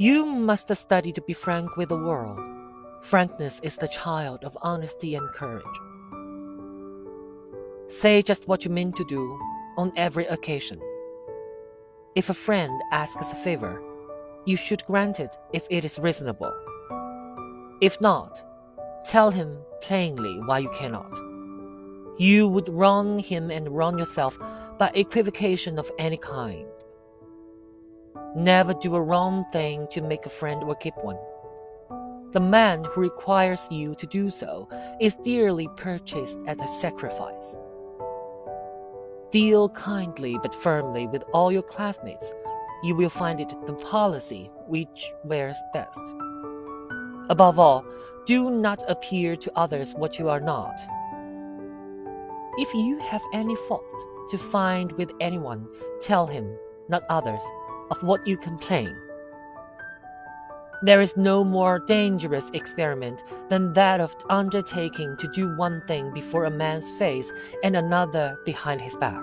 You must study to be frank with the world. Frankness is the child of honesty and courage. Say just what you mean to do on every occasion. If a friend asks a favor, you should grant it if it is reasonable. If not, tell him plainly why you cannot. You would wrong him and wrong yourself by equivocation of any kind. Never do a wrong thing to make a friend or keep one. The man who requires you to do so is dearly purchased at a sacrifice. Deal kindly but firmly with all your classmates. You will find it the policy which wears best. Above all, do not appear to others what you are not. If you have any fault to find with anyone, tell him, not others, of what you complain. There is no more dangerous experiment than that of undertaking to do one thing before a man's face and another behind his back.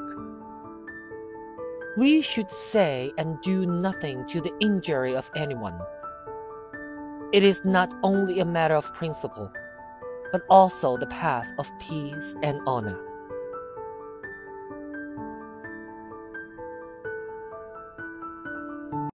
We should say and do nothing to the injury of anyone. It is not only a matter of principle, but also the path of peace and honor.